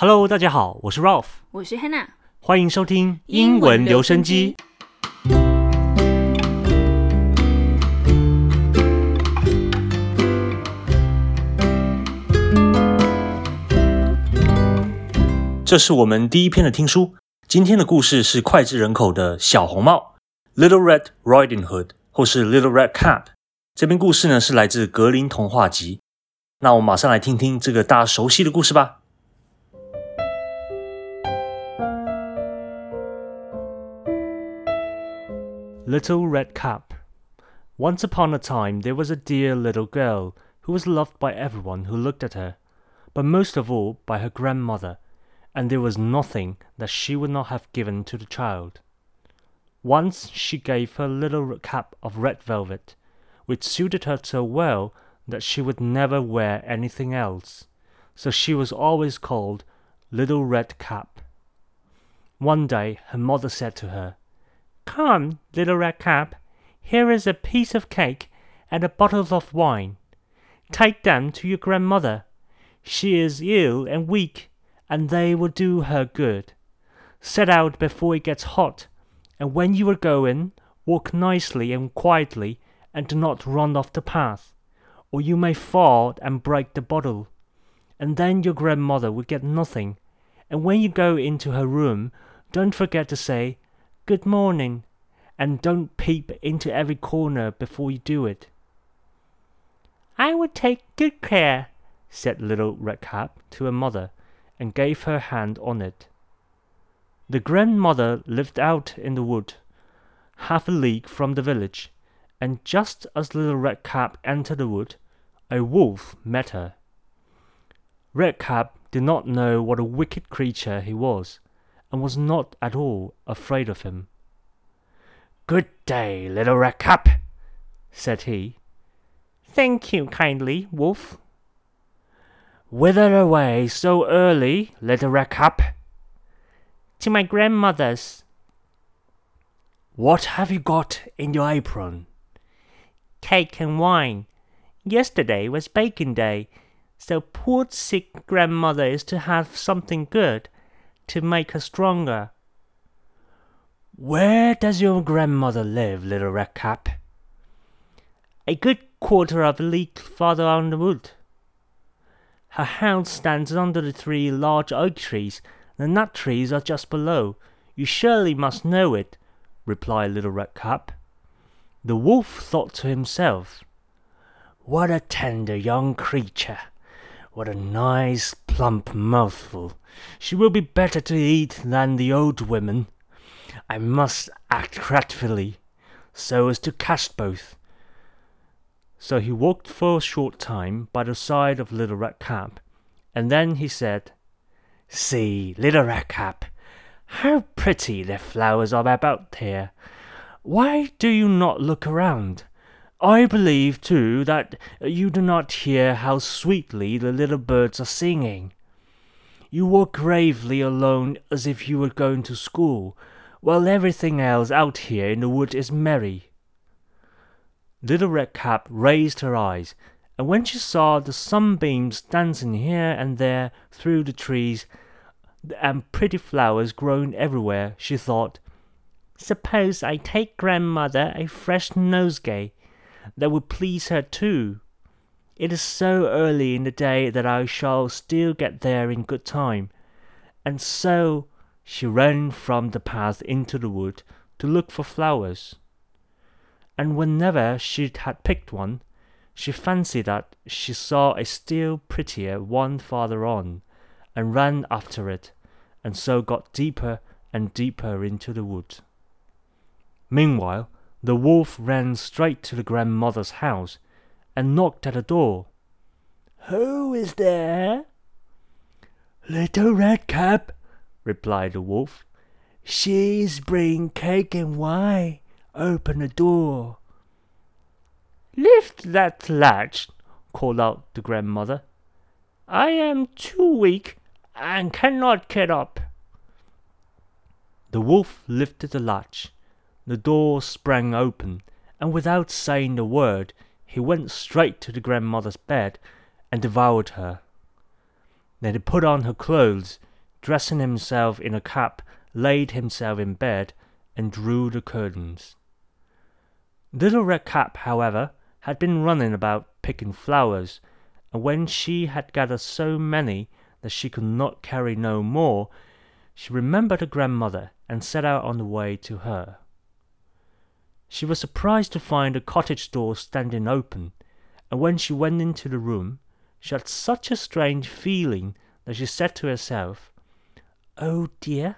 Hello，大家好，我是 Ralph，我是 Hannah，欢迎收听英文留声机。。这是我们第一篇的听书。今天的故事是脍炙人口的小红帽 （Little Red Riding Hood） 或是 Little Red Cap。这篇故事呢是来自格林童话集。那我们马上来听听这个大家熟悉的故事吧。Little Red Cap. Once upon a time there was a dear little girl who was loved by everyone who looked at her, but most of all by her grandmother, and there was nothing that she would not have given to the child. Once she gave her little cap of red velvet, which suited her so well that she would never wear anything else, so she was always called Little Red Cap. One day her mother said to her, Come, little red cap, here is a piece of cake and a bottle of wine. Take them to your grandmother. She is ill and weak, and they will do her good. Set out before it gets hot, and when you are going, walk nicely and quietly, and do not run off the path, or you may fall and break the bottle. And then your grandmother will get nothing. And when you go into her room, don't forget to say, Good morning, and don't peep into every corner before you do it. I will take good care, said Little Red Cap to her mother, and gave her hand on it. The grandmother lived out in the wood, half a league from the village, and just as Little Red Cap entered the wood, a wolf met her. Red Cap did not know what a wicked creature he was, and was not at all afraid of him. Good day, little red cap, said he. Thank you kindly, wolf. Whither away so early, little red cap? To my grandmother's. What have you got in your apron? Cake and wine. Yesterday was baking day, so poor sick grandmother is to have something good to make her stronger. Where does your grandmother live, little red cap? A good quarter of a league farther on the wood. Her house stands under the three large oak trees. The nut trees are just below. You surely must know it, replied Little Red Cap. The wolf thought to himself, What a tender young creature! What a nice plump mouthful! She will be better to eat than the old women. I must act craftily, so as to catch both. So he walked for a short time by the side of Little Red Cap, and then he said, See, Little Red Cap, how pretty the flowers are about here. Why do you not look around? I believe, too, that you do not hear how sweetly the little birds are singing. You walk gravely alone as if you were going to school, while everything else out here in the wood is merry. Little Red Cap raised her eyes, and when she saw the sunbeams dancing here and there through the trees, and pretty flowers growing everywhere, she thought, Suppose I take grandmother a fresh nosegay. That would please her too. It is so early in the day that I shall still get there in good time. And so she ran from the path into the wood to look for flowers. And whenever she had picked one, she fancied that she saw a still prettier one farther on, and ran after it, and so got deeper and deeper into the wood. Meanwhile, the wolf ran straight to the grandmother's house and knocked at the door. Who is there? Little Red Cap, replied the wolf. She's bring cake and wine. Open the door. Lift that latch, called out the grandmother. I am too weak and cannot get up. The wolf lifted the latch. The door sprang open, and without saying a word, he went straight to the grandmother's bed and devoured her. Then he put on her clothes dressing himself in a cap, laid himself in bed and drew the curtains. Little Red Cap, however, had been running about picking flowers, and when she had gathered so many that she could not carry no more, she remembered her grandmother and set out on the way to her. She was surprised to find the cottage door standing open, and when she went into the room, she had such a strange feeling that she said to herself, Oh dear,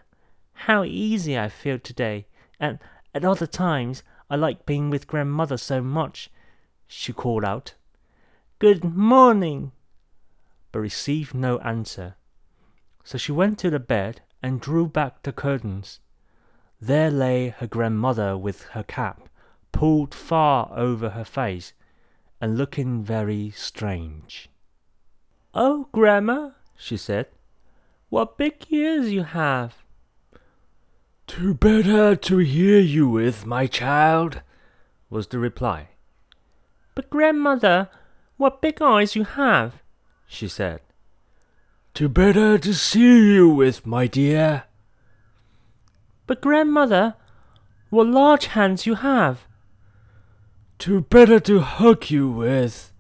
how easy I feel today, and at other times I like being with grandmother so much. She called out, Good morning, but received no answer. So she went to the bed and drew back the curtains. There lay her grandmother with her cap pulled far over her face and looking very strange. Oh, Grandma, she said, what big ears you have. Too better to hear you with, my child, was the reply. But, Grandmother, what big eyes you have, she said. Too better to see you with, my dear. But, Grandmother, what large hands you have. Too better to hug you with.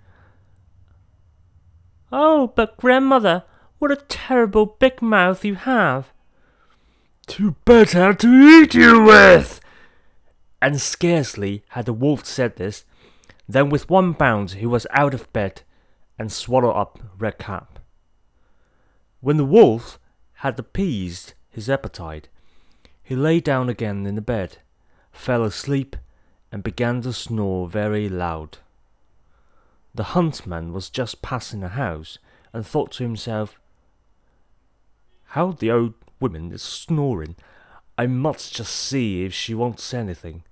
Oh, but grandmother, what a terrible big mouth you have. Too better to eat you with. And scarcely had the wolf said this, than with one bound he was out of bed and swallowed up Redcap. When the wolf had appeased his appetite, he lay down again in the bed, fell asleep, and began to snore very loud. The huntsman was just passing the house and thought to himself, How the old woman is snoring. I must just see if she wants anything.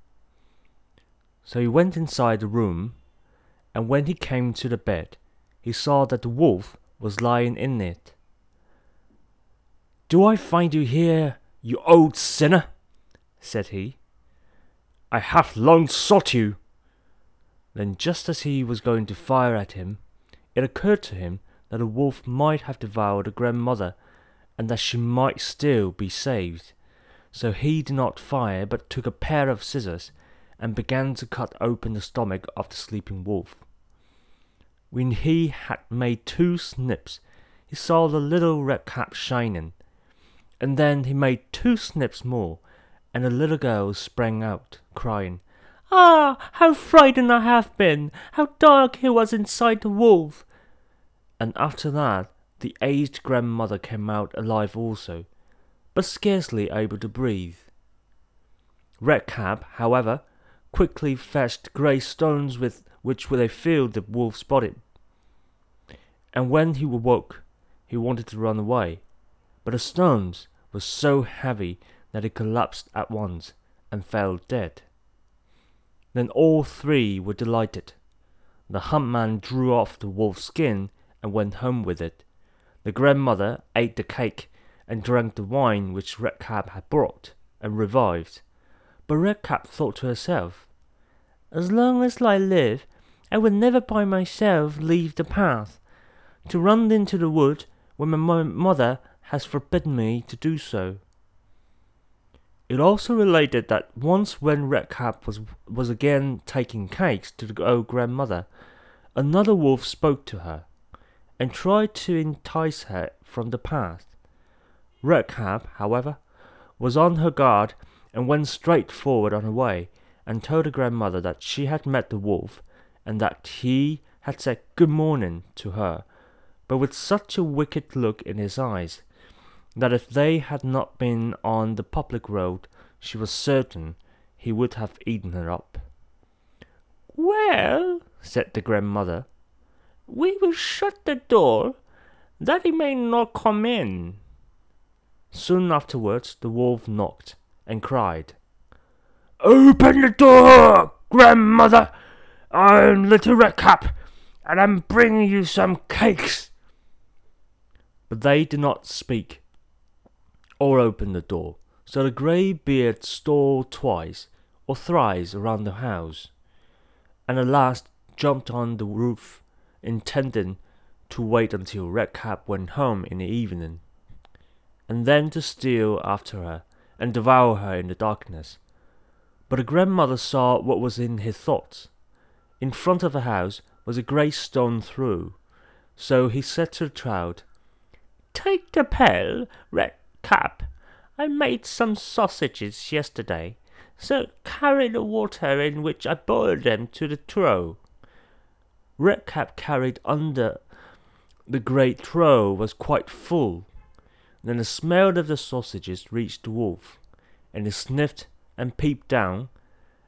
So he went inside the room, and when he came to the bed, he saw that the wolf was lying in it. Do I find you here, you old sinner? said he. I have long sought you. Then, just as he was going to fire at him, it occurred to him that a wolf might have devoured a grandmother, and that she might still be saved. So he did not fire, but took a pair of scissors and began to cut open the stomach of the sleeping wolf. When he had made two snips, he saw the little red cap shining, and then he made two snips more, and the little girl sprang out, crying, Ah, how frightened I have been! How dark it was inside the wolf! And after that, the aged grandmother came out alive also, but scarcely able to breathe. Redcap, however, quickly fetched grey stones with which they filled the wolf's body. And when he awoke, he wanted to run away, but the stones were so heavy that he collapsed at once and fell dead. Then all three were delighted. The huntman drew off the wolf's skin and went home with it. The grandmother ate the cake and drank the wine which Redcap had brought, and revived. But Redcap thought to herself, As long as I live, I will never by myself leave the path, to run into the wood when my mother has forbidden me to do so. It also related that once when Redcap was, was again taking cakes to the old grandmother, another wolf spoke to her and tried to entice her from the path. Redcap, however, was on her guard and went straight forward on her way and told her grandmother that she had met the wolf and that he had said good morning to her, but with such a wicked look in his eyes that if they had not been on the public road, she was certain he would have eaten her up. Well, said the grandmother, we will shut the door, that he may not come in. Soon afterwards, the wolf knocked and cried, Open the door, grandmother! I'm Little Redcap, and I'm bringing you some cakes. But they did not speak or open the door, so the grey beard stole twice or thrice around the house, and at last jumped on the roof, intending to wait until Redcap went home in the evening. and then to steal after her and devour her in the darkness. But the grandmother saw what was in his thoughts. In front of the house was a great stone through, so he said to the child, Take the pail, Red Cap. I made some sausages yesterday, so carry the water in which I boiled them to the trough. Redcap carried under the great trough was quite full. Then the smell of the sausages reached the wolf, and he sniffed and peeped down,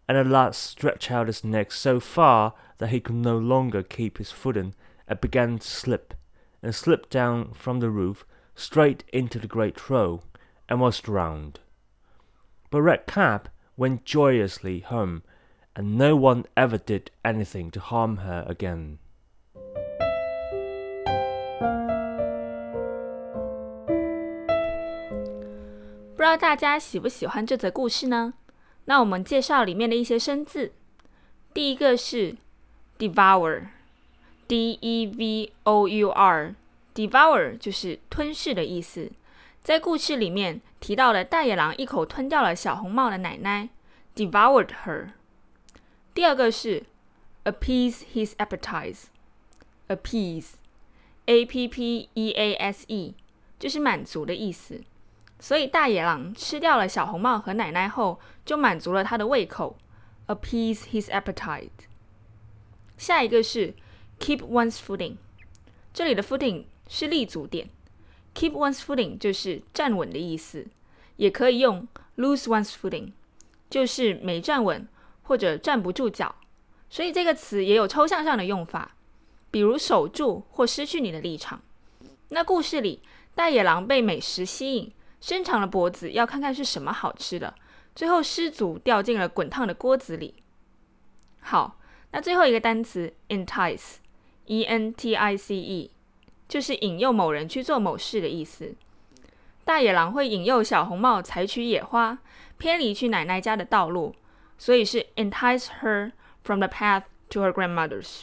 and at last stretched out his neck so far that he could no longer keep his footing, and began to slip, and slipped down from the roof straight into the great trough, and was drowned. But Redcap went joyously home, and no one ever did anything to harm her again. 不知道大家喜不喜欢这则故事呢？那我们介绍里面的一些生字。第一个是 devour，d e v o u devour 就是吞噬的意思。在故事里面提到了大野狼一口吞掉了小红帽的奶奶，devoured her。第二个是 appease his appetite，appease，a p p e a s e，就是满足的意思。所以大野狼吃掉了小红帽和奶奶后，就满足了他的胃口，appease his appetite。下一个是 keep one's footing，这里的 footing 是立足点，keep one's footing 就是站稳的意思，也可以用 lose one's footing，就是没站稳或者站不住脚。所以这个词也有抽象上的用法，比如守住或失去你的立场。那故事里大野狼被美食吸引。伸长了脖子，要看看是什么好吃的，最后失足掉进了滚烫的锅子里。好，那最后一个单词 entice，e n t i c e，就是引诱某人去做某事的意思。大野狼会引诱小红帽采取野花，偏离去奶奶家的道路，所以是 entice her from the path to her grandmother's。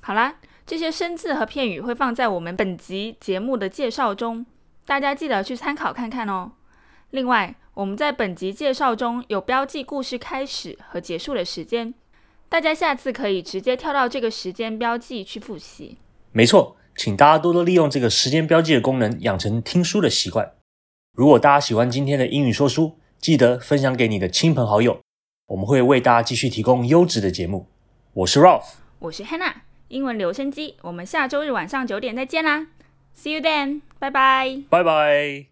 好啦，这些生字和片语会放在我们本集节目的介绍中。大家记得去参考看看哦。另外，我们在本集介绍中有标记故事开始和结束的时间，大家下次可以直接跳到这个时间标记去复习。没错，请大家多多利用这个时间标记的功能，养成听书的习惯。如果大家喜欢今天的英语说书，记得分享给你的亲朋好友，我们会为大家继续提供优质的节目。我是 Ralph，我是 Hannah，英文留声机。我们下周日晚上九点再见啦！See you then. Bye bye. Bye bye.